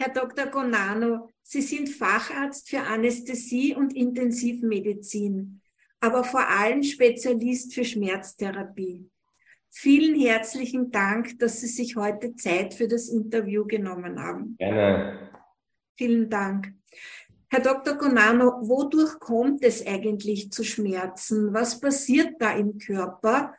Herr Dr. Gonano, Sie sind Facharzt für Anästhesie und Intensivmedizin, aber vor allem Spezialist für Schmerztherapie. Vielen herzlichen Dank, dass Sie sich heute Zeit für das Interview genommen haben. Gerne. Vielen Dank. Herr Dr. Gonano, wodurch kommt es eigentlich zu Schmerzen? Was passiert da im Körper?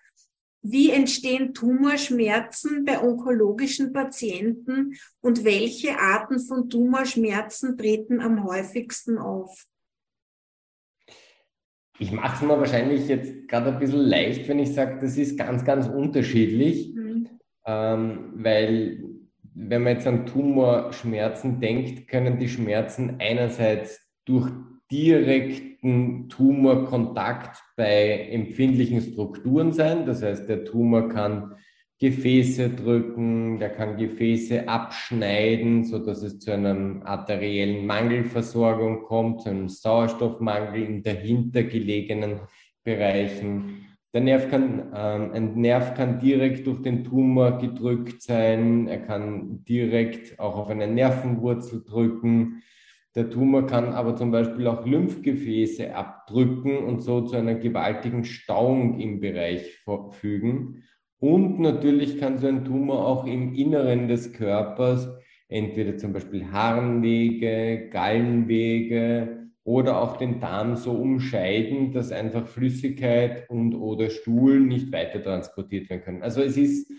Wie entstehen Tumorschmerzen bei onkologischen Patienten und welche Arten von Tumorschmerzen treten am häufigsten auf? Ich mache es mir wahrscheinlich jetzt gerade ein bisschen leicht, wenn ich sage, das ist ganz, ganz unterschiedlich, mhm. ähm, weil wenn man jetzt an Tumorschmerzen denkt, können die Schmerzen einerseits durch direkten Tumorkontakt bei empfindlichen Strukturen sein. Das heißt, der Tumor kann Gefäße drücken, der kann Gefäße abschneiden, so dass es zu einer arteriellen Mangelversorgung kommt, zu einem Sauerstoffmangel in dahinter gelegenen Bereichen. Der Nerv kann, ähm, ein Nerv kann direkt durch den Tumor gedrückt sein. Er kann direkt auch auf eine Nervenwurzel drücken. Der Tumor kann aber zum Beispiel auch Lymphgefäße abdrücken und so zu einer gewaltigen Stauung im Bereich fügen. Und natürlich kann so ein Tumor auch im Inneren des Körpers, entweder zum Beispiel Harnwege, Gallenwege, oder auch den Darm so umscheiden, dass einfach Flüssigkeit und oder Stuhl nicht weiter transportiert werden können. Also es ist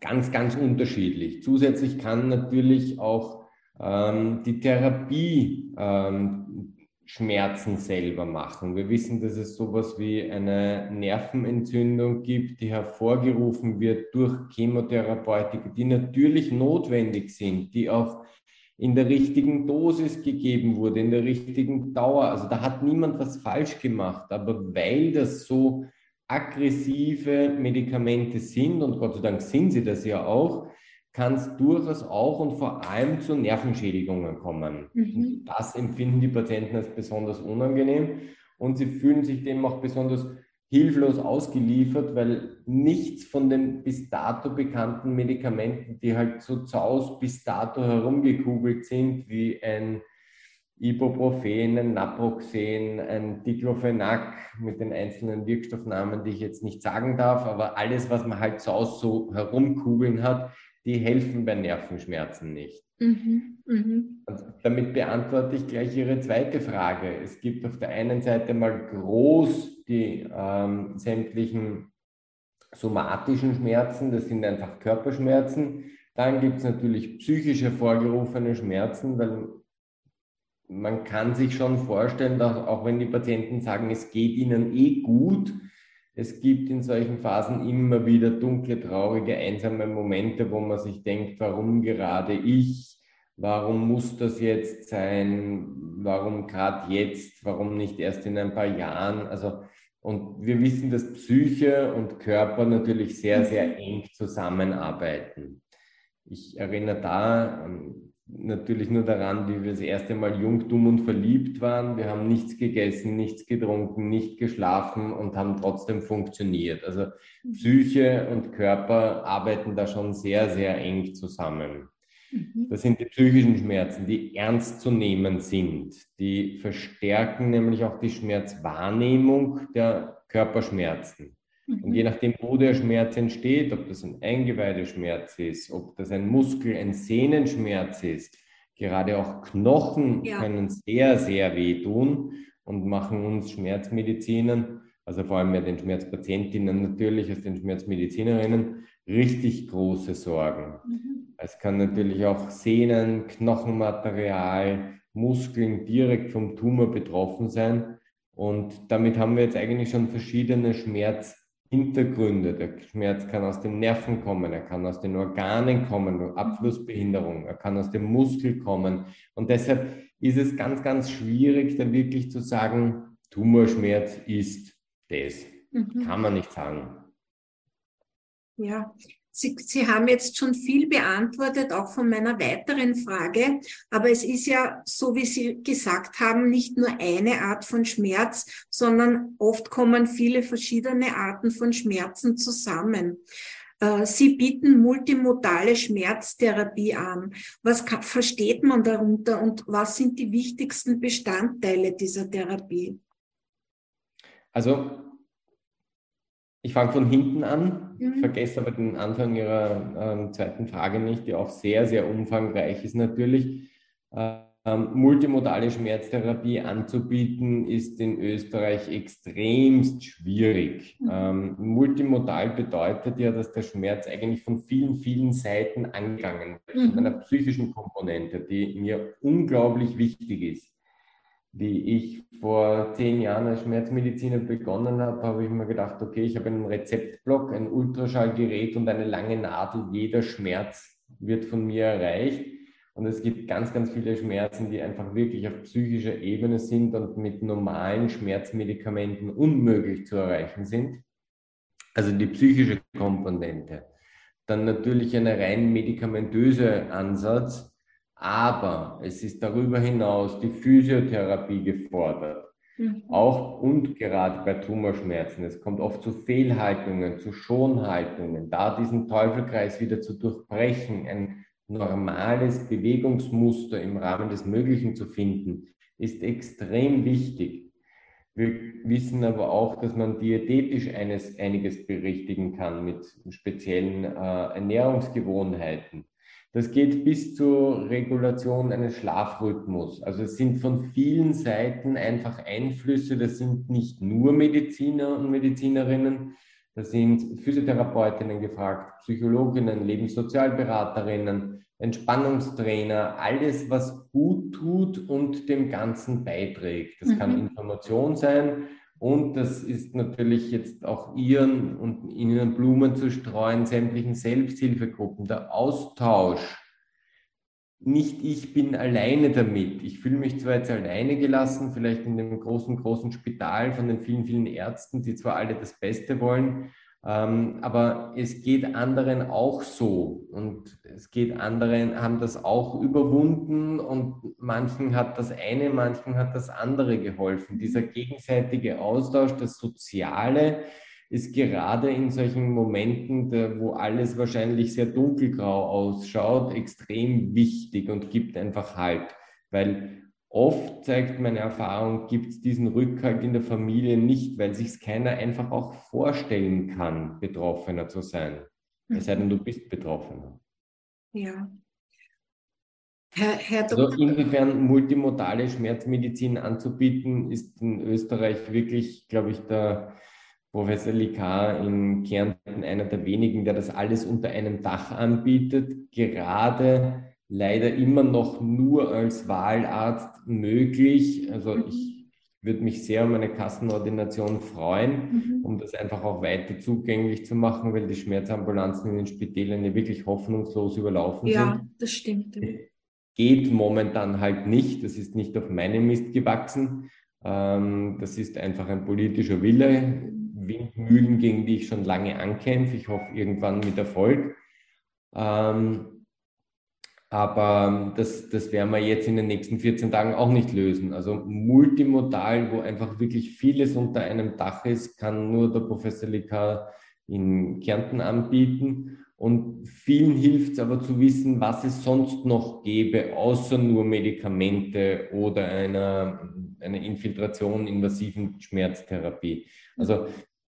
ganz, ganz unterschiedlich. Zusätzlich kann natürlich auch ähm, die Therapie ähm, Schmerzen selber machen. Wir wissen, dass es sowas wie eine Nervenentzündung gibt, die hervorgerufen wird durch Chemotherapeutika, die natürlich notwendig sind, die auch in der richtigen Dosis gegeben wurde, in der richtigen Dauer. Also da hat niemand was falsch gemacht. Aber weil das so aggressive Medikamente sind, und Gott sei Dank sind sie das ja auch, kann es durchaus auch und vor allem zu Nervenschädigungen kommen. Mhm. Das empfinden die Patienten als besonders unangenehm und sie fühlen sich dem auch besonders hilflos ausgeliefert, weil nichts von den bis dato bekannten Medikamenten, die halt so zaus bis dato herumgekugelt sind, wie ein Ibuprofen, ein Naproxen, ein Diclofenac mit den einzelnen Wirkstoffnamen, die ich jetzt nicht sagen darf, aber alles, was man halt zaus so herumkugeln hat, die helfen bei Nervenschmerzen nicht. Mhm, mh. damit beantworte ich gleich Ihre zweite Frage. Es gibt auf der einen Seite mal groß die ähm, sämtlichen somatischen Schmerzen, das sind einfach Körperschmerzen. Dann gibt es natürlich psychisch hervorgerufene Schmerzen, weil man kann sich schon vorstellen, dass auch wenn die Patienten sagen, es geht ihnen eh gut, es gibt in solchen Phasen immer wieder dunkle, traurige, einsame Momente, wo man sich denkt, warum gerade ich? Warum muss das jetzt sein? Warum gerade jetzt? Warum nicht erst in ein paar Jahren? Also, und wir wissen, dass Psyche und Körper natürlich sehr, sehr eng zusammenarbeiten. Ich erinnere da natürlich nur daran, wie wir das erste Mal jung, dumm und verliebt waren. Wir haben nichts gegessen, nichts getrunken, nicht geschlafen und haben trotzdem funktioniert. Also mhm. Psyche und Körper arbeiten da schon sehr, sehr eng zusammen. Mhm. Das sind die psychischen Schmerzen, die ernst zu nehmen sind. Die verstärken nämlich auch die Schmerzwahrnehmung der Körperschmerzen. Und mhm. je nachdem, wo der Schmerz entsteht, ob das ein Eingeweideschmerz ist, ob das ein Muskel-, ein Sehnenschmerz ist, gerade auch Knochen ja. können sehr, sehr wehtun und machen uns Schmerzmedizinern, also vor allem ja den Schmerzpatientinnen natürlich, als den Schmerzmedizinerinnen, richtig große Sorgen. Mhm. Es kann natürlich auch Sehnen, Knochenmaterial, Muskeln direkt vom Tumor betroffen sein. Und damit haben wir jetzt eigentlich schon verschiedene Schmerz Hintergründe. Der Schmerz kann aus den Nerven kommen, er kann aus den Organen kommen, Abflussbehinderung, er kann aus dem Muskel kommen. Und deshalb ist es ganz, ganz schwierig, da wirklich zu sagen, Tumorschmerz ist das. Mhm. Kann man nicht sagen. Ja, Sie, Sie haben jetzt schon viel beantwortet, auch von meiner weiteren Frage. Aber es ist ja, so wie Sie gesagt haben, nicht nur eine Art von Schmerz, sondern oft kommen viele verschiedene Arten von Schmerzen zusammen. Äh, Sie bieten multimodale Schmerztherapie an. Was kann, versteht man darunter und was sind die wichtigsten Bestandteile dieser Therapie? Also, ich fange von hinten an, Mhm. vergesse aber den Anfang Ihrer ähm, zweiten Frage nicht, die auch sehr, sehr umfangreich ist natürlich. Ähm, multimodale Schmerztherapie anzubieten, ist in Österreich extremst schwierig. Mhm. Ähm, multimodal bedeutet ja, dass der Schmerz eigentlich von vielen, vielen Seiten angegangen wird, Mhm. von einer psychischen Komponente, die mir unglaublich wichtig ist. Wie ich vor zehn Jahren als Schmerzmediziner begonnen habe, habe ich mir gedacht, okay, ich habe einen Rezeptblock, ein Ultraschallgerät und eine lange Nadel. Jeder Schmerz wird von mir erreicht. Und es gibt ganz, ganz viele Schmerzen, die einfach wirklich auf psychischer Ebene sind und mit normalen Schmerzmedikamenten unmöglich zu erreichen sind. Also die psychische Komponente. Dann natürlich eine rein medikamentöse Ansatz, aber es ist darüber hinaus die Physiotherapie gefordert. Mhm. Auch und gerade bei Tumorschmerzen. Es kommt oft zu Fehlhaltungen, zu Schonhaltungen. Da diesen Teufelkreis wieder zu durchbrechen, ein normales Bewegungsmuster im Rahmen des Möglichen zu finden, ist extrem wichtig. Wir wissen aber auch, dass man diätetisch eines, einiges berichtigen kann mit speziellen äh, Ernährungsgewohnheiten. Das geht bis zur Regulation eines Schlafrhythmus. Also es sind von vielen Seiten einfach Einflüsse. Das sind nicht nur Mediziner und Medizinerinnen, da sind Physiotherapeutinnen gefragt, Psychologinnen, Lebenssozialberaterinnen, Entspannungstrainer, alles, was gut tut und dem Ganzen beiträgt. Das mhm. kann Information sein und das ist natürlich jetzt auch Ihren und Ihnen Blumen zu streuen, sämtlichen Selbsthilfegruppen, der Austausch. Nicht ich bin alleine damit. Ich fühle mich zwar jetzt alleine gelassen, vielleicht in dem großen, großen Spital von den vielen, vielen Ärzten, die zwar alle das Beste wollen, ähm, aber es geht anderen auch so. Und es geht anderen, haben das auch überwunden. Und manchen hat das eine, manchen hat das andere geholfen. Dieser gegenseitige Austausch, das Soziale ist gerade in solchen Momenten, wo alles wahrscheinlich sehr dunkelgrau ausschaut, extrem wichtig und gibt einfach Halt, weil Oft zeigt meine Erfahrung, gibt es diesen Rückhalt in der Familie nicht, weil sich keiner einfach auch vorstellen kann, Betroffener zu sein. Mhm. Es sei denn, du bist Betroffener. Ja. Herr, Herr also inwiefern multimodale Schmerzmedizin anzubieten, ist in Österreich wirklich, glaube ich, der Professor Likar in Kärnten einer der wenigen, der das alles unter einem Dach anbietet. Gerade leider immer noch nur als Wahlarzt möglich. Also mhm. ich würde mich sehr um eine Kassenordination freuen, mhm. um das einfach auch weiter zugänglich zu machen, weil die Schmerzambulanzen in den Spitälern ja wirklich hoffnungslos überlaufen ja, sind. Ja, das stimmt. Geht momentan halt nicht. Das ist nicht auf meinem Mist gewachsen. Ähm, das ist einfach ein politischer Wille. Windmühlen, gegen die ich schon lange ankämpfe. Ich hoffe irgendwann mit Erfolg. Ähm, aber das, das werden wir jetzt in den nächsten 14 Tagen auch nicht lösen. Also multimodal, wo einfach wirklich vieles unter einem Dach ist, kann nur der Professor Likar in Kärnten anbieten. Und vielen hilft es aber zu wissen, was es sonst noch gäbe, außer nur Medikamente oder einer, einer Infiltration invasiven Schmerztherapie. Also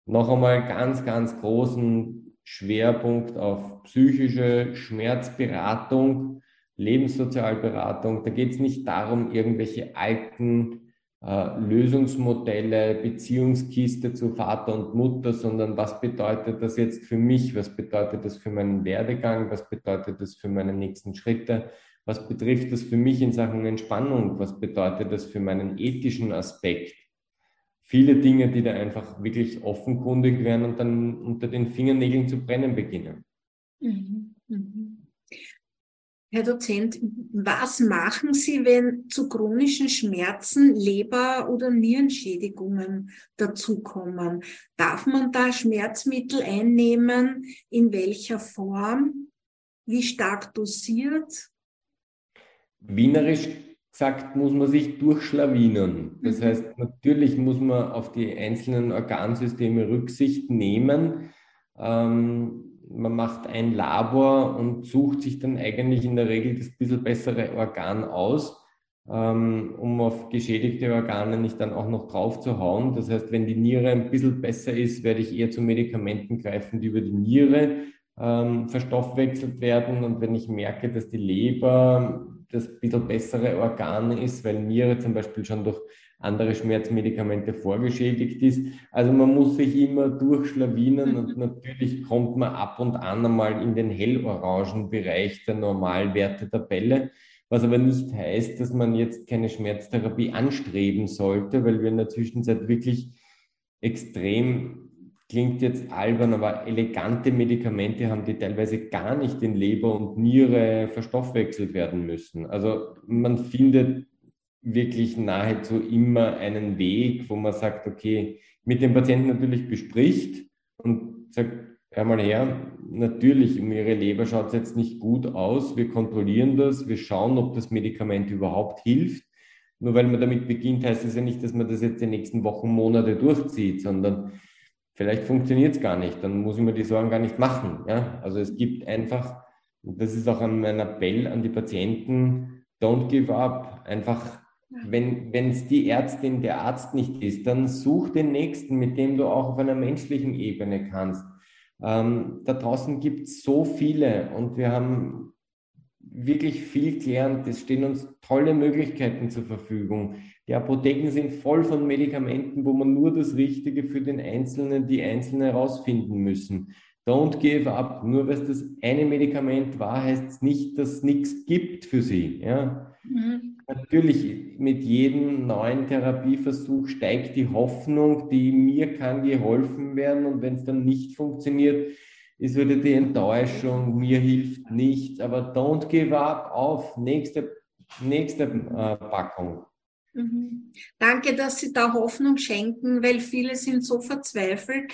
noch einmal ganz, ganz großen Schwerpunkt auf psychische Schmerzberatung Lebenssozialberatung. Da geht es nicht darum, irgendwelche alten äh, Lösungsmodelle, Beziehungskiste zu Vater und Mutter, sondern was bedeutet das jetzt für mich? Was bedeutet das für meinen Werdegang? Was bedeutet das für meine nächsten Schritte? Was betrifft das für mich in Sachen Entspannung? Was bedeutet das für meinen ethischen Aspekt? Viele Dinge, die da einfach wirklich offenkundig werden und dann unter den Fingernägeln zu brennen beginnen. Mhm. Mhm. Herr Dozent, was machen Sie, wenn zu chronischen Schmerzen Leber- oder Nierenschädigungen dazukommen? Darf man da Schmerzmittel einnehmen? In welcher Form? Wie stark dosiert? Wienerisch gesagt, muss man sich durchschlawinern. Das mhm. heißt, natürlich muss man auf die einzelnen Organsysteme Rücksicht nehmen. Ähm, man macht ein Labor und sucht sich dann eigentlich in der Regel das bisschen bessere Organ aus, ähm, um auf geschädigte Organe nicht dann auch noch drauf zu hauen. Das heißt, wenn die Niere ein bisschen besser ist, werde ich eher zu Medikamenten greifen, die über die Niere ähm, verstoffwechselt werden. Und wenn ich merke, dass die Leber das bisschen bessere Organ ist, weil Niere zum Beispiel schon durch andere Schmerzmedikamente vorgeschädigt ist. Also man muss sich immer durchschlawinen und mhm. natürlich kommt man ab und an einmal in den hellorangen Bereich der Normalwertetabelle, was aber nicht heißt, dass man jetzt keine Schmerztherapie anstreben sollte, weil wir in der Zwischenzeit wirklich extrem, klingt jetzt albern, aber elegante Medikamente haben, die teilweise gar nicht in Leber und Niere verstoffwechselt werden müssen. Also man findet wirklich nahezu immer einen Weg, wo man sagt, okay, mit dem Patienten natürlich bespricht und sagt, hör mal her, natürlich, um Ihre Leber schaut es jetzt nicht gut aus, wir kontrollieren das, wir schauen, ob das Medikament überhaupt hilft. Nur weil man damit beginnt, heißt es ja nicht, dass man das jetzt die nächsten Wochen, Monate durchzieht, sondern vielleicht funktioniert es gar nicht, dann muss ich mir die Sorgen gar nicht machen. Ja? Also es gibt einfach, und das ist auch mein Appell an die Patienten, don't give up, einfach wenn es die Ärztin, der Arzt nicht ist, dann such den Nächsten, mit dem du auch auf einer menschlichen Ebene kannst. Ähm, da draußen gibt es so viele und wir haben wirklich viel gelernt. Es stehen uns tolle Möglichkeiten zur Verfügung. Die Apotheken sind voll von Medikamenten, wo man nur das Richtige für den Einzelnen, die Einzelnen herausfinden müssen. Don't give up. Nur weil es das eine Medikament war, heißt es nicht, dass es nichts gibt für sie. Ja? Mhm natürlich mit jedem neuen Therapieversuch steigt die Hoffnung, die mir kann geholfen werden und wenn es dann nicht funktioniert, ist wieder die Enttäuschung, mir hilft nichts, aber don't give up, auf, nächste, nächste äh, Packung. Mhm. Danke, dass Sie da Hoffnung schenken, weil viele sind so verzweifelt.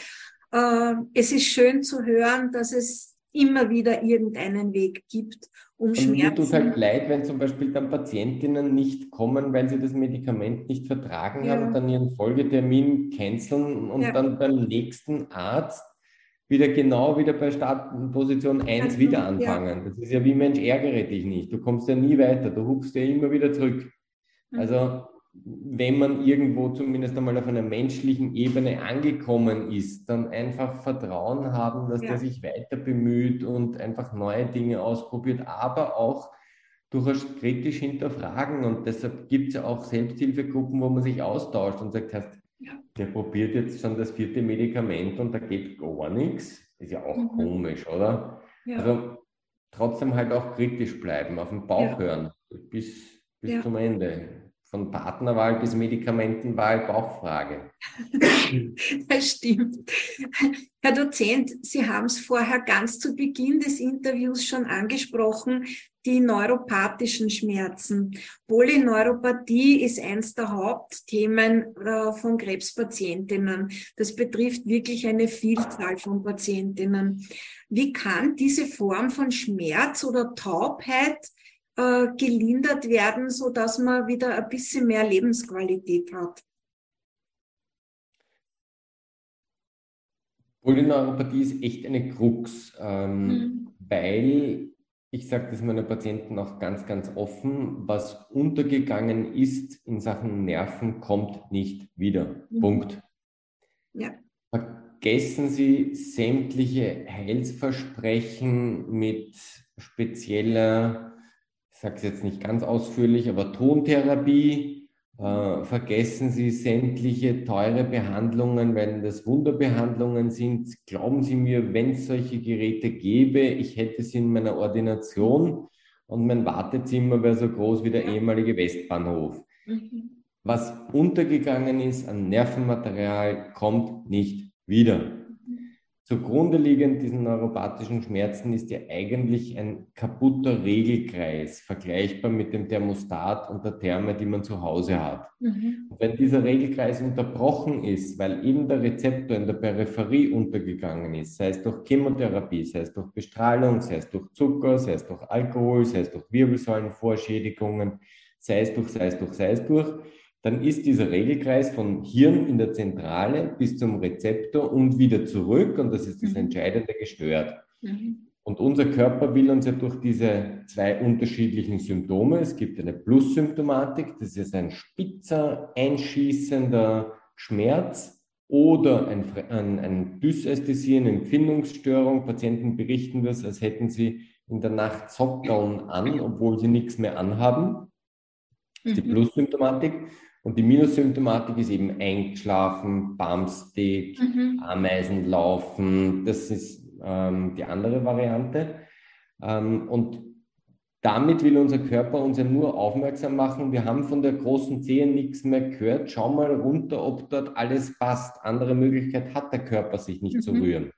Äh, es ist schön zu hören, dass es immer wieder irgendeinen Weg gibt, um und Schmerzen. Mir tut halt leid, wenn zum Beispiel dann Patientinnen nicht kommen, weil sie das Medikament nicht vertragen ja. haben, dann ihren Folgetermin canceln und ja. dann beim nächsten Arzt wieder genau wieder bei Startposition 1 also, wieder anfangen. Ja. Das ist ja wie Mensch, ärgere dich nicht. Du kommst ja nie weiter, du hupfst ja immer wieder zurück. Mhm. Also wenn man irgendwo zumindest einmal auf einer menschlichen Ebene angekommen ist, dann einfach Vertrauen haben, dass ja. der sich weiter bemüht und einfach neue Dinge ausprobiert, aber auch durchaus kritisch hinterfragen. Und deshalb gibt es ja auch Selbsthilfegruppen, wo man sich austauscht und sagt, heißt, ja. der probiert jetzt schon das vierte Medikament und da geht gar nichts. Ist ja auch mhm. komisch, oder? Ja. Also trotzdem halt auch kritisch bleiben, auf den Bauch hören bis, bis zum Ende von Partnerwahl bis Medikamentenwahl Bauchfrage. Das stimmt. Herr Dozent, Sie haben es vorher ganz zu Beginn des Interviews schon angesprochen, die neuropathischen Schmerzen. Polyneuropathie ist eins der Hauptthemen äh, von Krebspatientinnen. Das betrifft wirklich eine Vielzahl von Patientinnen. Wie kann diese Form von Schmerz oder Taubheit äh, gelindert werden, so dass man wieder ein bisschen mehr Lebensqualität hat. Polyneuropathie ist echt eine Krux, ähm, mhm. weil ich sage das meinen Patienten auch ganz, ganz offen, was untergegangen ist in Sachen Nerven, kommt nicht wieder. Mhm. Punkt. Ja. Vergessen Sie sämtliche Heilsversprechen mit spezieller sage es jetzt nicht ganz ausführlich, aber Tontherapie. Äh, vergessen Sie sämtliche teure Behandlungen, wenn das Wunderbehandlungen sind. Glauben Sie mir, wenn es solche Geräte gäbe, ich hätte sie in meiner Ordination und mein Wartezimmer wäre so groß wie der ehemalige Westbahnhof. Mhm. Was untergegangen ist an Nervenmaterial, kommt nicht wieder. Zugrunde liegend diesen neuropathischen Schmerzen ist ja eigentlich ein kaputter Regelkreis, vergleichbar mit dem Thermostat und der Therme, die man zu Hause hat. Mhm. Und wenn dieser Regelkreis unterbrochen ist, weil eben der Rezeptor in der Peripherie untergegangen ist, sei es durch Chemotherapie, sei es durch Bestrahlung, sei es durch Zucker, sei es durch Alkohol, sei es durch Wirbelsäulenvorschädigungen, sei es durch, sei es durch, sei es durch, dann ist dieser Regelkreis von Hirn in der Zentrale bis zum Rezeptor und wieder zurück, und das ist das mhm. Entscheidende, gestört. Mhm. Und unser Körper will uns ja durch diese zwei unterschiedlichen Symptome, es gibt eine Plus-Symptomatik, das ist ein spitzer, einschießender Schmerz oder ein, ein, ein Dysästhesie, eine Empfindungsstörung. Patienten berichten das, als hätten sie in der Nacht Sockdown an, obwohl sie nichts mehr anhaben. Die mhm. Plus-Symptomatik. Und die Minus-Symptomatik ist eben eingeschlafen, Bumpstick, mhm. Ameisen laufen. Das ist ähm, die andere Variante. Ähm, und damit will unser Körper uns ja nur aufmerksam machen. Wir haben von der großen Zehe nichts mehr gehört. Schau mal runter, ob dort alles passt. Andere Möglichkeit hat der Körper, sich nicht mhm. zu rühren.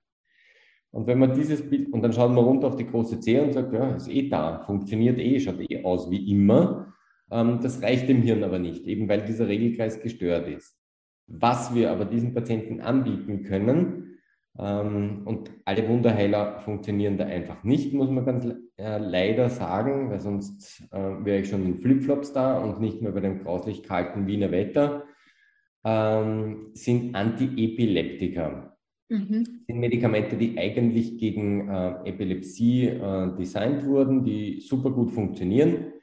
Und wenn man dieses Bild, und dann schaut man runter auf die große Zehe und sagt, ja, ist eh da, funktioniert eh, schaut eh aus wie immer. Ähm, das reicht dem Hirn aber nicht, eben weil dieser Regelkreis gestört ist. Was wir aber diesen Patienten anbieten können, ähm, und alle Wunderheiler funktionieren da einfach nicht, muss man ganz äh, leider sagen, weil sonst äh, wäre ich schon in Flipflops da und nicht mehr bei dem grauslich kalten Wiener Wetter, ähm, sind Antiepileptika. Mhm. sind Medikamente, die eigentlich gegen äh, Epilepsie äh, designt wurden, die super gut funktionieren,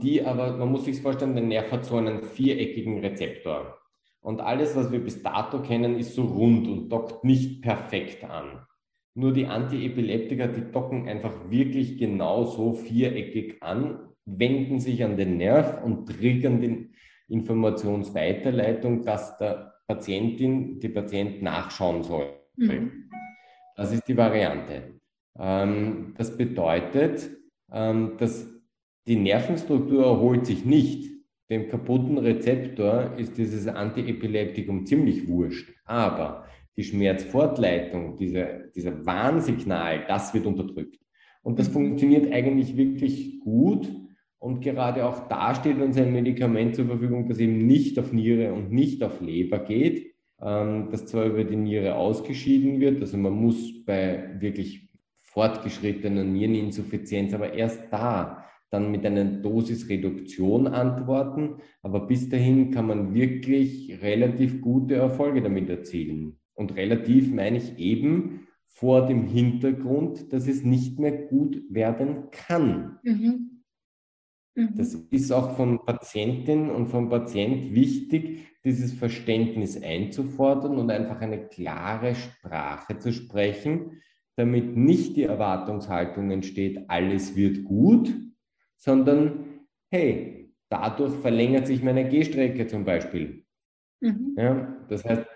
die aber, man muss sich vorstellen, der Nerv hat so einen viereckigen Rezeptor. Und alles, was wir bis dato kennen, ist so rund und dockt nicht perfekt an. Nur die Antiepileptika, die docken einfach wirklich genau so viereckig an, wenden sich an den Nerv und triggern die Informationsweiterleitung, dass der Patientin, die Patient nachschauen soll. Mhm. Das ist die Variante. Ähm, das bedeutet, ähm, dass die Nervenstruktur erholt sich nicht. Dem kaputten Rezeptor ist dieses Antiepileptikum ziemlich wurscht. Aber die Schmerzfortleitung, diese, dieser Warnsignal, das wird unterdrückt. Und das funktioniert eigentlich wirklich gut. Und gerade auch da steht uns ein Medikament zur Verfügung, das eben nicht auf Niere und nicht auf Leber geht, ähm, das zwar über die Niere ausgeschieden wird, also man muss bei wirklich fortgeschrittener Niereninsuffizienz, aber erst da dann mit einer Dosisreduktion antworten. Aber bis dahin kann man wirklich relativ gute Erfolge damit erzielen. Und relativ meine ich eben vor dem Hintergrund, dass es nicht mehr gut werden kann. Mhm. Mhm. Das ist auch von Patientin und vom Patient wichtig, dieses Verständnis einzufordern und einfach eine klare Sprache zu sprechen, damit nicht die Erwartungshaltung entsteht, alles wird gut, sondern hey, dadurch verlängert sich meine Gehstrecke zum Beispiel. Mhm. Ja, das heißt,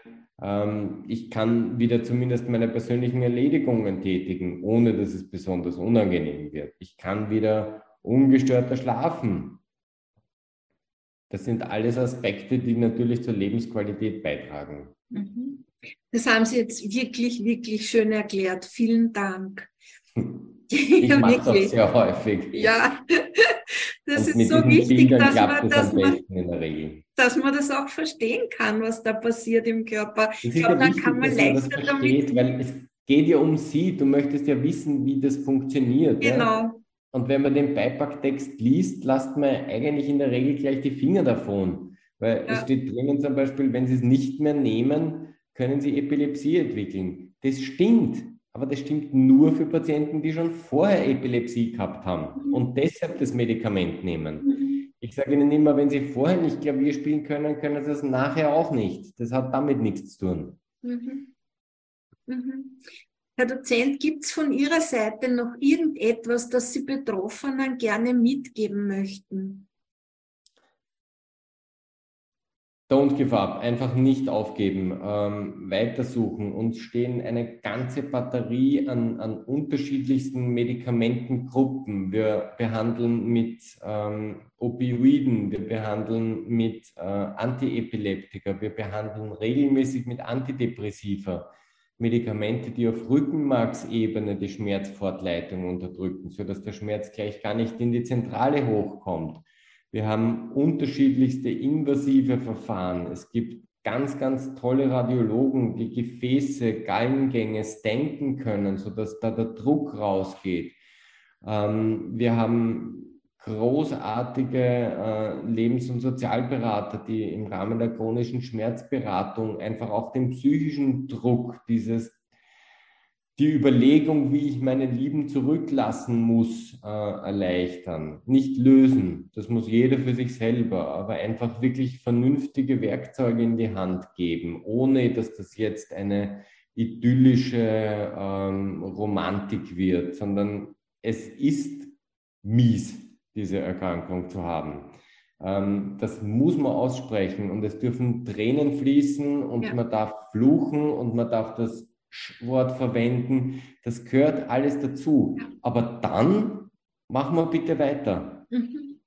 ähm, ich kann wieder zumindest meine persönlichen Erledigungen tätigen, ohne dass es besonders unangenehm wird. Ich kann wieder ungestörter schlafen. Das sind alles Aspekte, die natürlich zur Lebensqualität beitragen. Mhm. Das haben Sie jetzt wirklich, wirklich schön erklärt. Vielen Dank. Ich mache das sehr häufig. Ja, das Und ist so wichtig, dass man, das man, dass man das auch verstehen kann, was da passiert im Körper. Das ich glaube, ja dann kann man leichter man versteht, damit. Weil es geht ja um Sie. Du möchtest ja wissen, wie das funktioniert. Genau. Ja? Und wenn man den Beipacktext liest, lasst man eigentlich in der Regel gleich die Finger davon. Weil ja. es steht drinnen zum Beispiel, wenn Sie es nicht mehr nehmen, können Sie Epilepsie entwickeln. Das stimmt. Aber das stimmt nur für Patienten, die schon vorher Epilepsie gehabt haben mhm. und deshalb das Medikament nehmen. Mhm. Ich sage Ihnen immer, wenn Sie vorher nicht Klavier spielen können, können Sie es nachher auch nicht. Das hat damit nichts zu tun. Mhm. Mhm. Herr Dozent, gibt es von Ihrer Seite noch irgendetwas, das Sie Betroffenen gerne mitgeben möchten? Don't give up, einfach nicht aufgeben, ähm, weitersuchen. Uns stehen eine ganze Batterie an, an unterschiedlichsten Medikamentengruppen. Wir behandeln mit ähm, Opioiden, wir behandeln mit äh, Antiepileptika, wir behandeln regelmäßig mit Antidepressiva. Medikamente, die auf Rückenmarksebene die Schmerzfortleitung unterdrücken, sodass der Schmerz gleich gar nicht in die Zentrale hochkommt. Wir haben unterschiedlichste invasive Verfahren. Es gibt ganz, ganz tolle Radiologen, die Gefäße, Gallengänge stenken können, sodass da der Druck rausgeht. Ähm, wir haben großartige äh, Lebens- und Sozialberater, die im Rahmen der chronischen Schmerzberatung einfach auch den psychischen Druck dieses die Überlegung, wie ich meine Lieben zurücklassen muss, äh, erleichtern. Nicht lösen, das muss jeder für sich selber, aber einfach wirklich vernünftige Werkzeuge in die Hand geben, ohne dass das jetzt eine idyllische ähm, Romantik wird, sondern es ist mies, diese Erkrankung zu haben. Ähm, das muss man aussprechen und es dürfen Tränen fließen und ja. man darf fluchen und man darf das Wort verwenden. Das gehört alles dazu. Aber dann machen wir bitte weiter. Mhm.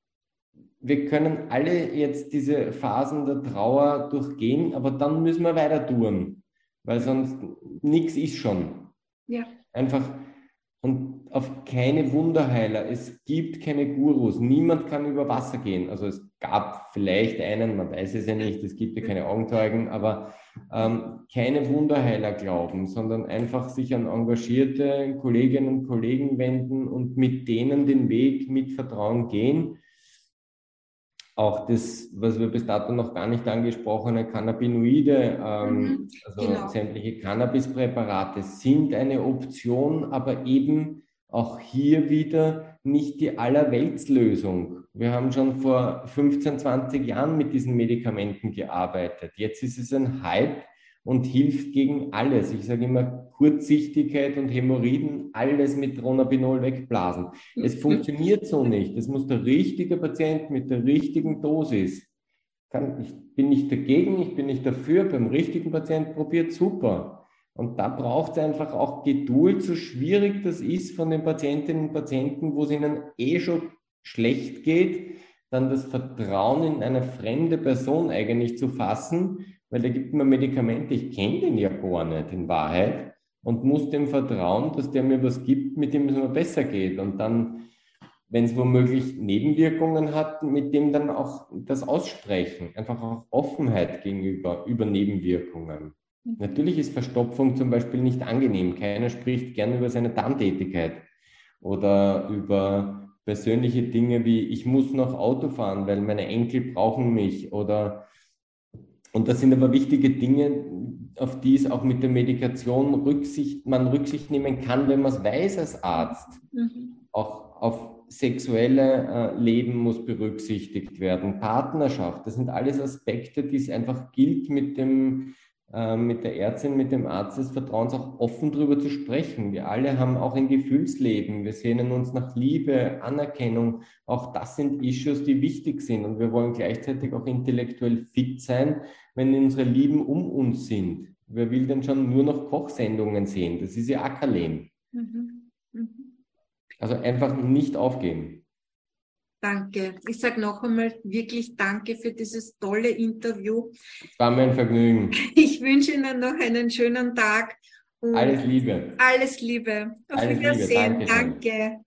Wir können alle jetzt diese Phasen der Trauer durchgehen, aber dann müssen wir weiter tun, weil sonst nichts ist schon. Ja. Einfach und auf keine Wunderheiler. Es gibt keine Gurus. Niemand kann über Wasser gehen. Also es gab vielleicht einen, man weiß es ja nicht, es gibt ja keine Augenzeugen, aber ähm, keine Wunderheiler glauben, sondern einfach sich an engagierte Kolleginnen und Kollegen wenden und mit denen den Weg mit Vertrauen gehen. Auch das, was wir bis dato noch gar nicht angesprochene Cannabinoide, ähm, mhm, also genau. sämtliche Cannabispräparate sind eine Option, aber eben auch hier wieder nicht die Allerweltslösung. Wir haben schon vor 15, 20 Jahren mit diesen Medikamenten gearbeitet. Jetzt ist es ein Hype und hilft gegen alles. Ich sage immer Kurzsichtigkeit und Hämorrhoiden, alles mit Dronabinol wegblasen. Es funktioniert so nicht. Das muss der richtige Patient mit der richtigen Dosis. ich bin nicht dagegen, ich bin nicht dafür. Beim richtigen Patient probiert super. Und da braucht es einfach auch Geduld, so schwierig das ist von den Patientinnen und Patienten, wo es ihnen eh schon schlecht geht, dann das Vertrauen in eine fremde Person eigentlich zu fassen, weil da gibt mir Medikamente, ich kenne den ja gar nicht in Wahrheit und muss dem vertrauen, dass der mir was gibt, mit dem es mir besser geht. Und dann, wenn es womöglich Nebenwirkungen hat, mit dem dann auch das aussprechen. Einfach auch Offenheit gegenüber über Nebenwirkungen. Mhm. Natürlich ist Verstopfung zum Beispiel nicht angenehm. Keiner spricht gerne über seine Darmtätigkeit oder über persönliche Dinge wie ich muss noch Auto fahren, weil meine Enkel brauchen mich oder und das sind aber wichtige Dinge, auf die es auch mit der Medikation Rücksicht, man Rücksicht nehmen kann, wenn man es weiß als Arzt. Mhm. Auch auf sexuelle äh, Leben muss berücksichtigt werden, Partnerschaft, das sind alles Aspekte, die es einfach gilt mit dem ähm, mit der Ärztin, mit dem Arzt des Vertrauens auch offen darüber zu sprechen. Wir alle haben auch ein Gefühlsleben. Wir sehnen uns nach Liebe, Anerkennung. Auch das sind Issues, die wichtig sind. Und wir wollen gleichzeitig auch intellektuell fit sein, wenn unsere Lieben um uns sind. Wer will denn schon nur noch Kochsendungen sehen? Das ist ja Ackerlehn. Mhm. Mhm. Also einfach nicht aufgeben. Danke. Ich sage noch einmal wirklich danke für dieses tolle Interview. War mir ein Vergnügen. Ich wünsche Ihnen noch einen schönen Tag. alles Liebe. Alles Liebe. Auf alles Wiedersehen. Liebe. Danke.